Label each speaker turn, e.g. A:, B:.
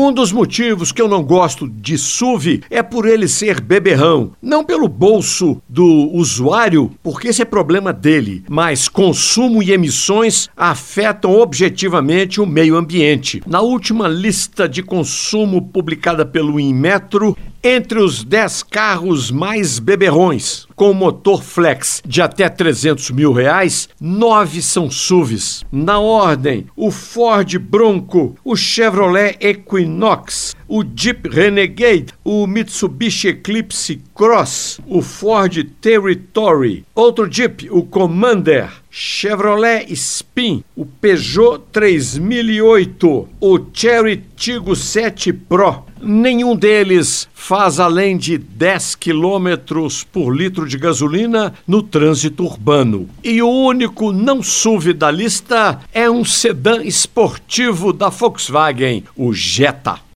A: Um dos motivos que eu não gosto de SUV é por ele ser beberrão. Não pelo bolso do usuário, porque esse é problema dele, mas consumo e emissões afetam objetivamente o meio ambiente. Na última lista de consumo publicada pelo Inmetro, entre os 10 carros mais beberrões, com motor flex de até 300 mil reais, nove são SUVs. Na ordem, o Ford Bronco, o Chevrolet Equinox, o Jeep Renegade, o Mitsubishi Eclipse Cross, o Ford Territory, outro Jeep, o Commander, Chevrolet Spin, o Peugeot 3008, o Cherry Tiggo 7 Pro. Nenhum deles faz além de 10 km por litro de gasolina no trânsito urbano. E o único não SUV da lista é um sedã esportivo da Volkswagen, o Jetta.